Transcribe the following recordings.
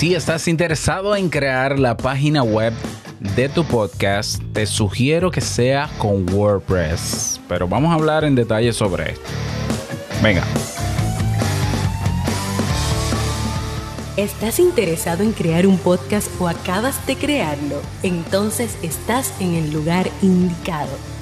Si estás interesado en crear la página web de tu podcast, te sugiero que sea con WordPress. Pero vamos a hablar en detalle sobre esto. Venga. ¿Estás interesado en crear un podcast o acabas de crearlo? Entonces estás en el lugar indicado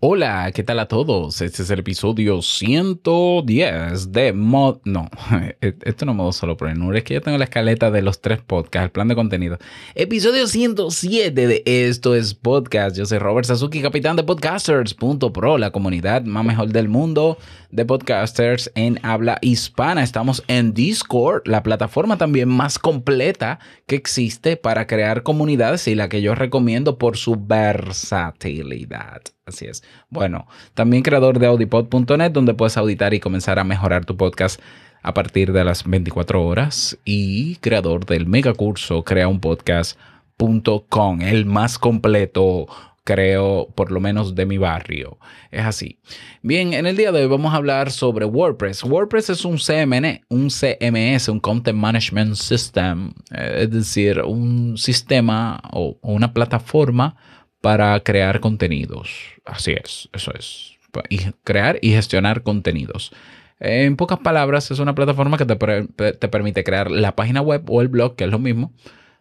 Hola, ¿qué tal a todos? Este es el episodio 110 de Mod... No, e-, esto no es modo solo por es que yo tengo la escaleta de los tres podcasts, el plan de contenido. Episodio 107 de Esto es Podcast. Yo soy Robert Sasuki, capitán de Podcasters.pro, la comunidad más mejor del mundo de podcasters en habla hispana. Estamos en Discord, la plataforma también más completa que existe para crear comunidades y la que yo recomiendo por su versatilidad. Así es. Bueno, también creador de audipod.net, donde puedes auditar y comenzar a mejorar tu podcast a partir de las 24 horas. Y creador del mega curso creaunpodcast.com, el más completo creo, por lo menos de mi barrio. Es así. Bien, en el día de hoy vamos a hablar sobre WordPress. WordPress es un CMN, un CMS, un Content Management System, eh, es decir, un sistema o una plataforma para crear contenidos. Así es, eso es. Y crear y gestionar contenidos. En pocas palabras, es una plataforma que te, te, permite crear la página web o el blog, que es lo mismo,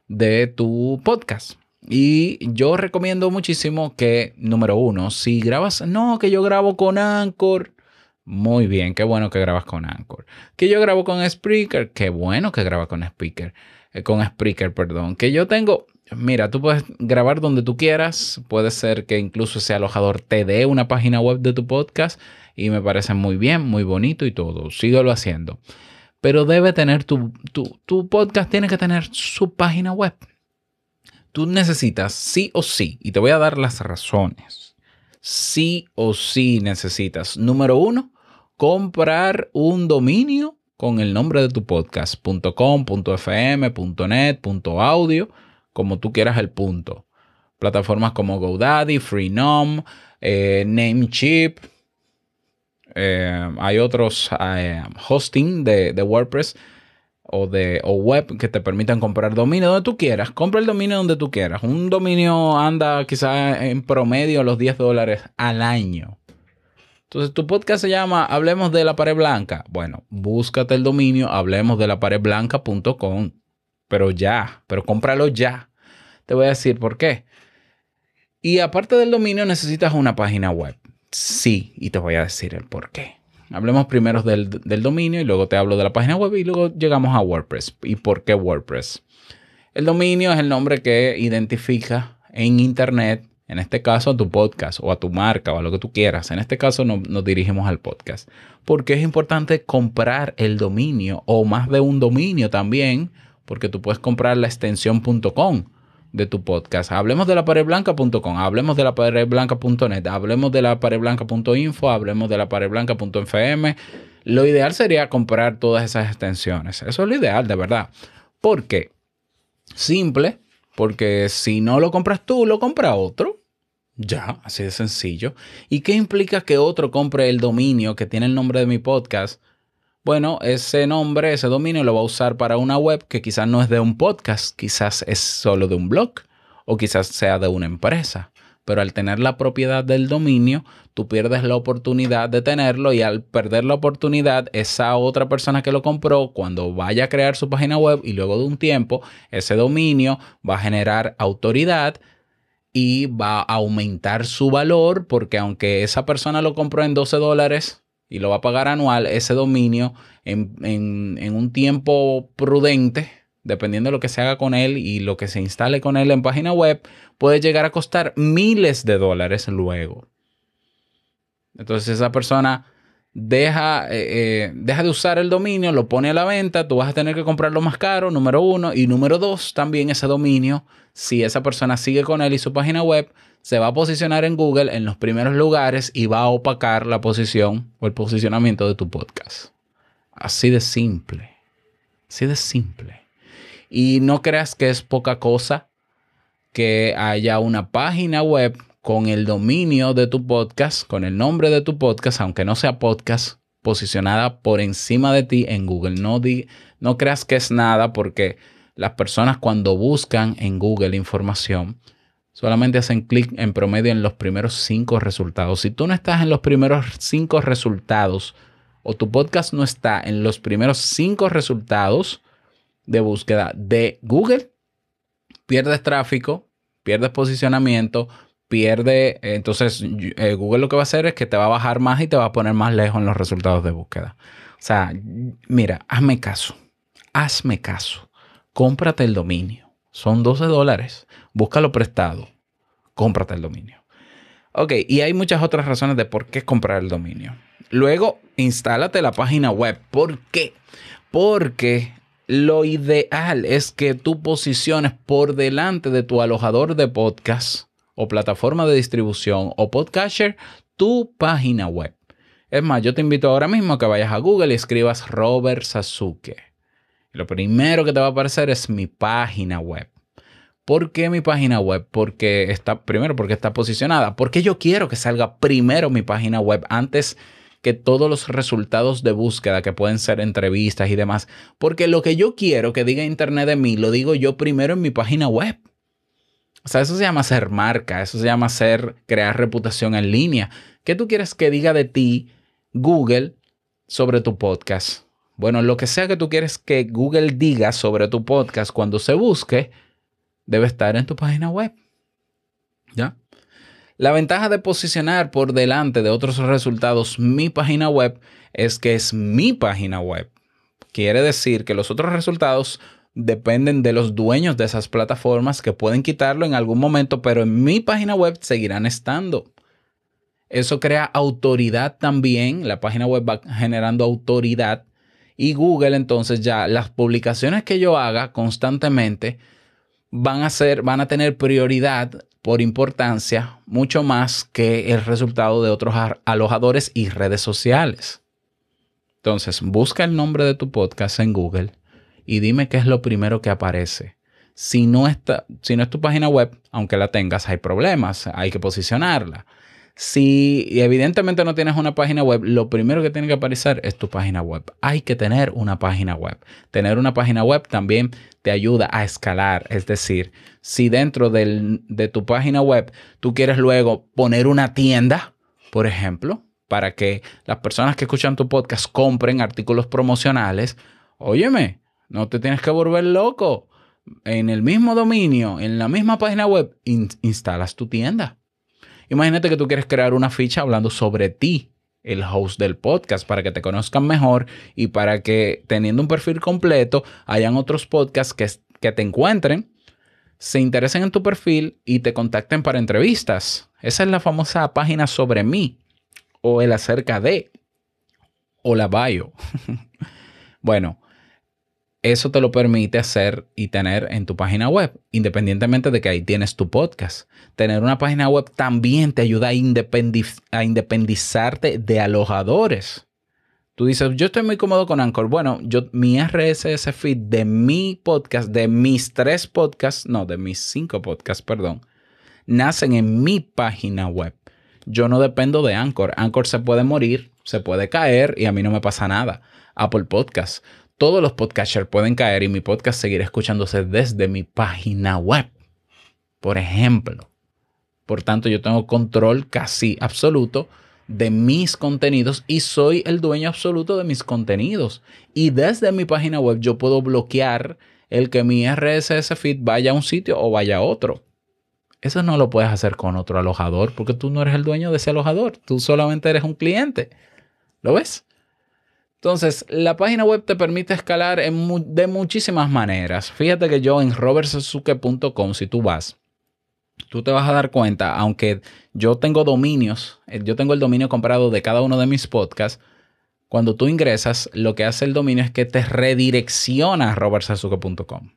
de tu podcast. Y yo recomiendo muchísimo que, número uno, si grabas, no, que yo grabo con Anchor. Muy bien, qué bueno que grabas con Anchor. Que yo grabo con Spreaker, qué bueno que grabas con Speaker. Eh, con Spreaker, perdón. Que yo tengo, Mira, tú puedes grabar donde tú quieras. Puede ser que incluso ese alojador te dé una página web de tu podcast y me parece muy bien, muy bonito y todo. Síguelo haciendo. Pero debe tener tu, tu, tu podcast, tiene que tener su página web. Tú necesitas sí o sí, y te voy a dar las razones. Sí o sí necesitas, número uno, comprar un dominio con el nombre de tu podcast, .com, .fm, .net, .audio como tú quieras el punto. Plataformas como GoDaddy, Freenom, eh, Namecheap. Eh, hay otros eh, hosting de, WordPress o de web que te permitan comprar dominio donde tú quieras. Compra el dominio donde tú quieras. Un dominio anda quizás en promedio los 10 dólares al año. Entonces, tu podcast se llama Hablemos de la pared blanca. Bueno, búscate el dominio hablemos de. Pero ya, pero cómpralo ya. Te voy a decir por qué. Y aparte del dominio, necesitas una página web. Sí, y te voy a decir el por qué. Hablemos primero del, dominio y luego te hablo de la página web y luego llegamos a WordPress. ¿Y por qué WordPress? El dominio es el nombre que identifica en Internet, en este caso a tu podcast o a tu marca o a lo que tú quieras. En este caso nos dirigimos al podcast. Porque es importante comprar el dominio o más de un dominio también, porque tú puedes comprar la extensión.com de tu podcast. Hablemos de la paredblanca.com, hablemos de la paredblanca.net, hablemos de la paredblanca.info, hablemos de la paredblanca.fm. Lo ideal sería comprar todas esas extensiones. Eso es lo ideal, de verdad. ¿Por qué? Simple, porque si no lo compras tú, lo compra otro. Ya, así de sencillo. ¿Y qué implica que otro compre el dominio que tiene el nombre de mi podcast? Bueno, ese nombre, ese dominio lo va a usar para una web que quizás no es de un podcast, quizás es solo de un blog o quizás sea de una empresa. Pero al tener la propiedad del dominio, tú pierdes la oportunidad de tenerlo y al perder la oportunidad, esa otra persona que lo compró, cuando vaya a crear su página web y luego de un tiempo, ese dominio va a generar autoridad y va a aumentar su valor porque aunque esa persona lo compró en 12 dólares, y lo va a pagar anual, ese dominio en, un tiempo prudente, dependiendo de lo que se haga con él y lo que se instale con él en página web, puede llegar a costar miles de dólares luego. Entonces esa persona deja, eh, eh, deja de usar el dominio, lo pone a la venta, tú vas a tener que comprarlo más caro, número uno. Y número dos, también ese dominio, si esa persona sigue con él y su página web, se va a posicionar en Google en los primeros lugares y va a opacar la posición o el posicionamiento de tu podcast. Así de simple. Así de simple. Y no creas que es poca cosa que haya una página web con el dominio de tu podcast, con el nombre de tu podcast, aunque no sea podcast, posicionada por encima de ti en Google. No, no creas que es nada porque las personas cuando buscan en Google información, solamente hacen clic en promedio en los primeros cinco resultados. Si tú no estás en los primeros cinco resultados o tu podcast no está en los primeros cinco resultados de búsqueda de Google, pierdes tráfico, pierdes posicionamiento, pierde, entonces eh, Google lo que va a hacer es que te va a bajar más y te va a poner más lejos en los resultados de búsqueda. O sea, mira, hazme caso, hazme caso, cómprate el dominio. Son 12 dólares, búscalo prestado, cómprate el dominio. Ok, y hay muchas otras razones de por qué comprar el dominio. Luego, instálate la página web. ¿Por qué? Porque lo ideal es que tú posiciones por delante de tu alojador de podcast o plataforma de distribución o podcaster tu página web. Es más, yo te invito ahora mismo a que vayas a Google y escribas Robert Sasuke. Lo primero que te va a aparecer es mi página web. ¿Por qué mi página web? Porque está, primero, porque está posicionada. Porque yo quiero que salga primero mi página web antes que todos los resultados de búsqueda que pueden ser entrevistas y demás. Porque lo que yo quiero que diga Internet de mí, lo digo yo primero en mi página web. O sea, eso se llama ser marca, eso se llama ser crear reputación en línea. ¿Qué tú quieres que diga de ti Google sobre tu podcast? Bueno, lo que sea que tú quieres que Google diga sobre tu podcast cuando se busque, debe estar en tu página web. ¿Ya? La ventaja de posicionar por delante de otros resultados mi página web es que es mi página web. Quiere decir que los otros resultados dependen de los dueños de esas plataformas que pueden quitarlo en algún momento, pero en mi página web seguirán estando. Eso crea autoridad también, la página web va generando autoridad y Google entonces ya las publicaciones que yo haga constantemente van a ser van a tener prioridad por importancia mucho más que el resultado de otros alojadores y redes sociales. Entonces, busca el nombre de tu podcast en Google y dime qué es lo primero que aparece. Si no, está, si no es tu página web, aunque la tengas, hay problemas, hay que posicionarla. Si evidentemente no tienes una página web, lo primero que tiene que aparecer es tu página web. Hay que tener una página web. Tener una página web también te ayuda a escalar. Es decir, si dentro de tu página web tú quieres luego poner una tienda, por ejemplo, para que las personas que escuchan tu podcast compren artículos promocionales, óyeme, no te tienes que volver loco. En el mismo dominio, en la misma página web, instalas tu tienda. Imagínate que tú quieres crear una ficha hablando sobre ti, el host del podcast, para que te conozcan mejor y para que teniendo un perfil completo, hayan otros podcasts que, que te encuentren, se interesen en tu perfil y te contacten para entrevistas. Esa es la famosa página sobre mí o el acerca de o la bio. bueno, eso te lo permite hacer y tener en tu página web, independientemente de que ahí tienes tu podcast. Tener una página web también te ayuda a, independizarte de alojadores. Tú dices, yo estoy muy cómodo con Anchor. Bueno, yo, mi RSS feed de mi podcast, de mis tres podcasts, no, de mis cinco podcasts, perdón, nacen en mi página web. Yo no dependo de Anchor. Anchor se puede morir, se puede caer y a mí no me pasa nada. Apple Podcast todos los podcasters pueden caer y mi podcast seguirá escuchándose desde mi página web. Por ejemplo. Por tanto, yo tengo control casi absoluto de mis contenidos y soy el dueño absoluto de mis contenidos. Y desde mi página web yo puedo bloquear el que mi RSS feed vaya a un sitio o vaya a otro. Eso no lo puedes hacer con otro alojador porque tú no eres el dueño de ese alojador. Tú solamente eres un cliente. ¿Lo ves? Entonces, la página web te permite escalar de muchísimas maneras. Fíjate que yo en robertsuzuke.com, si tú vas, tú te vas a dar cuenta, aunque yo tengo dominios, eh, yo tengo el dominio comprado de cada uno de mis podcasts, cuando tú ingresas, lo que hace el dominio es que te redirecciona a robertsazuke.com.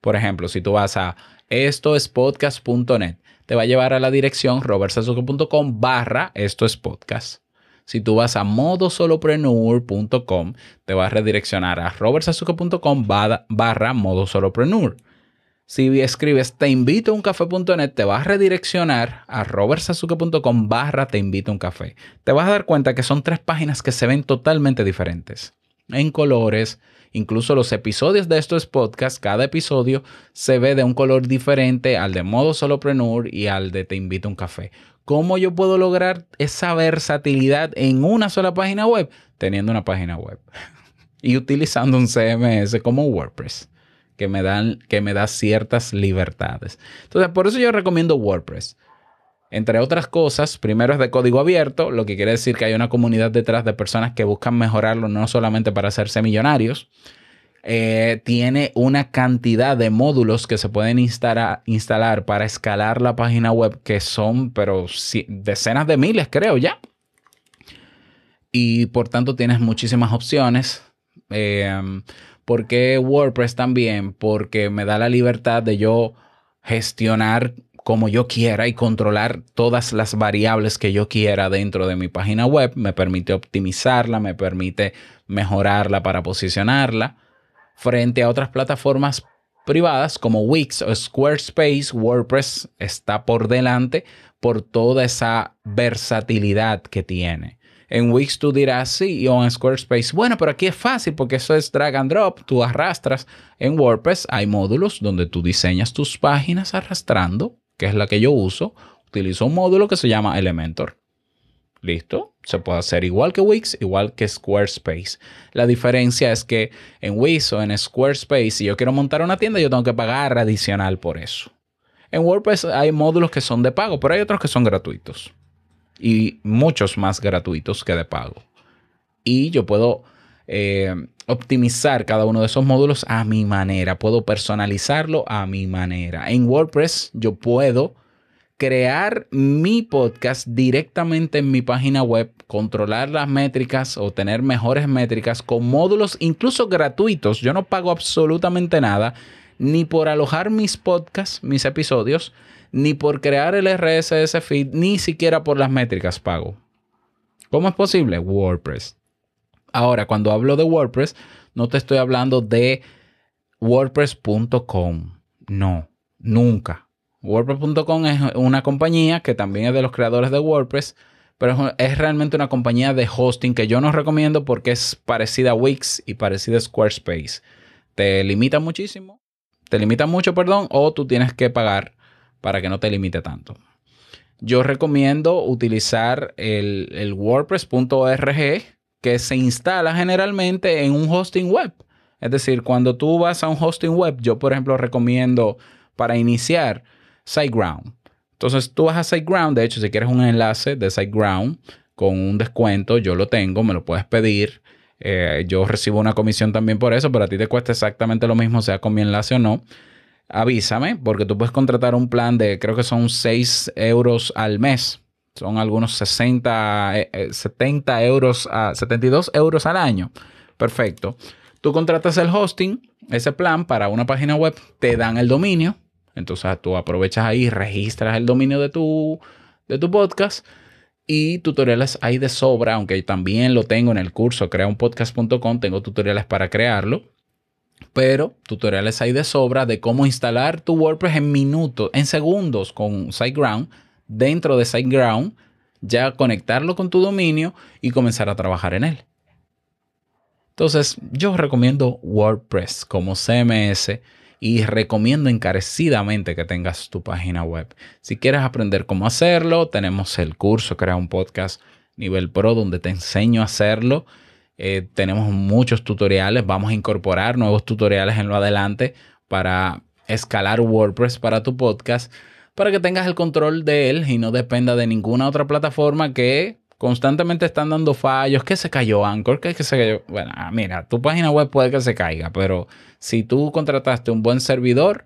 Por ejemplo, si tú vas a estoespodcast.net, te va a llevar a la dirección robertsazuke.com barra esto es podcast. Si tú vas a modosolopreneur.com, te va a redireccionar a robertsazuke.com barra modosolopreneur. Si escribes te invito a un café.net, te vas a redireccionar a robertsazuke.com barra te invito a un café. Te vas a dar cuenta que son tres páginas que se ven totalmente diferentes. En colores, incluso los episodios de estos podcasts, cada episodio se ve de un color diferente al de modo solopreneur y al de te invito a un café. ¿Cómo yo puedo lograr esa versatilidad en una sola página web? Teniendo una página web y utilizando un CMS como WordPress que me, dan, que me da ciertas libertades. Entonces, por eso yo recomiendo WordPress. Entre otras cosas, primero es de código abierto, lo que quiere decir que hay una comunidad detrás de personas que buscan mejorarlo no solamente para hacerse millonarios. Eh, tiene una cantidad de módulos que se pueden instalar, instalar para escalar la página web que son, pero decenas de miles, creo ya. Y por tanto tienes muchísimas opciones. Eh, ¿Por qué WordPress también? Porque me da la libertad de yo gestionar como yo quiera y controlar todas las variables que yo quiera dentro de mi página web. Me permite optimizarla, me permite mejorarla para posicionarla. Frente a otras plataformas privadas como Wix o Squarespace, WordPress está por delante por toda esa versatilidad que tiene. En Wix tú dirás sí, o en Squarespace, bueno, pero aquí es fácil porque eso es drag and drop, tú arrastras. En WordPress hay módulos donde tú diseñas tus páginas arrastrando, que es la que yo uso. Utilizo un módulo que se llama Elementor. ¿Listo? Se puede hacer igual que Wix, igual que Squarespace. La diferencia es que en Wix o en Squarespace, si yo quiero montar una tienda, yo tengo que pagar adicional por eso. En WordPress hay módulos que son de pago, pero hay otros que son gratuitos y muchos más gratuitos que de pago. Y yo puedo eh, optimizar cada uno de esos módulos a mi manera, puedo personalizarlo a mi manera. En WordPress yo puedo crear mi podcast directamente en mi página web, controlar las métricas o tener mejores métricas con módulos incluso gratuitos. Yo no pago absolutamente nada ni por alojar mis podcasts, mis episodios, ni por crear el RSS feed, ni siquiera por las métricas pago. ¿Cómo es posible? WordPress. Ahora, cuando hablo de WordPress, no te estoy hablando de WordPress.com. No, nunca. WordPress.com es una compañía que también es de los creadores de WordPress, pero es realmente una compañía de hosting que yo no recomiendo porque es parecida a Wix y parecida a Squarespace. Te limita muchísimo, te limita mucho, perdón, o tú tienes que pagar para que no te limite tanto. Yo recomiendo utilizar el, WordPress.org que se instala generalmente en un hosting web. Es decir, cuando tú vas a un hosting web, yo por ejemplo recomiendo para iniciar SiteGround. Entonces tú vas a SiteGround, de hecho si quieres un enlace de SiteGround con un descuento, yo lo tengo, me lo puedes pedir. Eh, yo recibo una comisión también por eso, pero a ti te cuesta exactamente lo mismo, sea con mi enlace o no avísame, porque tú puedes contratar un plan de, creo que son 6 euros al mes. Son algunos 60, 70 eh, eh, euros, a 72 euros al año. Perfecto. Tú contratas el hosting, ese plan para una página web, te dan el dominio. Entonces tú aprovechas ahí, registras el dominio de tu, de tu podcast y tutoriales hay de sobra, aunque también lo tengo en el curso creaunpodcast.com, tengo tutoriales para crearlo pero tutoriales hay de sobra de cómo instalar tu WordPress en minutos, en segundos con SiteGround. Dentro de SiteGround, ya conectarlo con tu dominio y comenzar a trabajar en él. Entonces, yo recomiendo WordPress como CMS y recomiendo encarecidamente que tengas tu página web. Si quieres aprender cómo hacerlo, tenemos el curso Crea un Podcast Nivel Pro donde te enseño a hacerlo eh, tenemos muchos tutoriales, vamos a incorporar nuevos tutoriales en lo adelante para escalar WordPress para tu podcast, para que tengas el control de él y no dependa de ninguna otra plataforma que constantemente están dando fallos, que se cayó Anchor, que, se cayó. Bueno, ah, mira, tu página web puede que se caiga, pero si tú contrataste un buen servidor,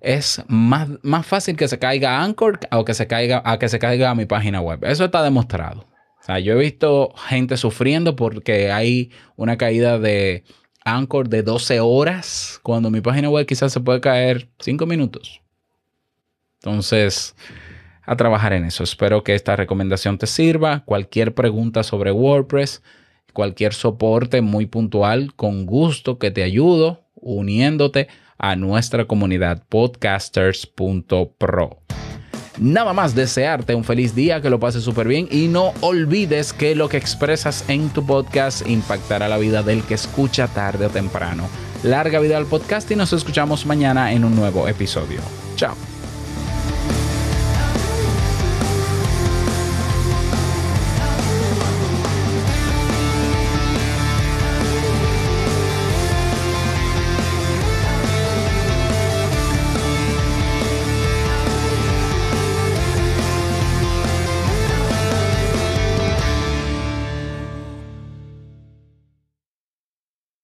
es más, más fácil que se caiga Anchor o que se caiga, a que se caiga mi página web. Eso está demostrado. sea, yo he visto gente sufriendo porque hay una caída de Anchor de 12 horas, cuando mi página web quizás se puede caer 5 minutos. Entonces, a trabajar en eso. Espero que esta recomendación te sirva. Cualquier pregunta sobre WordPress, cualquier soporte muy puntual, con gusto que te ayudo uniéndote a nuestra comunidad podcasters.pro. Nada más desearte un feliz día, que lo pases súper bien y no olvides que lo que expresas en tu podcast impactará la vida del que escucha tarde o temprano. Larga vida al podcast y nos escuchamos mañana en un nuevo episodio. Chao.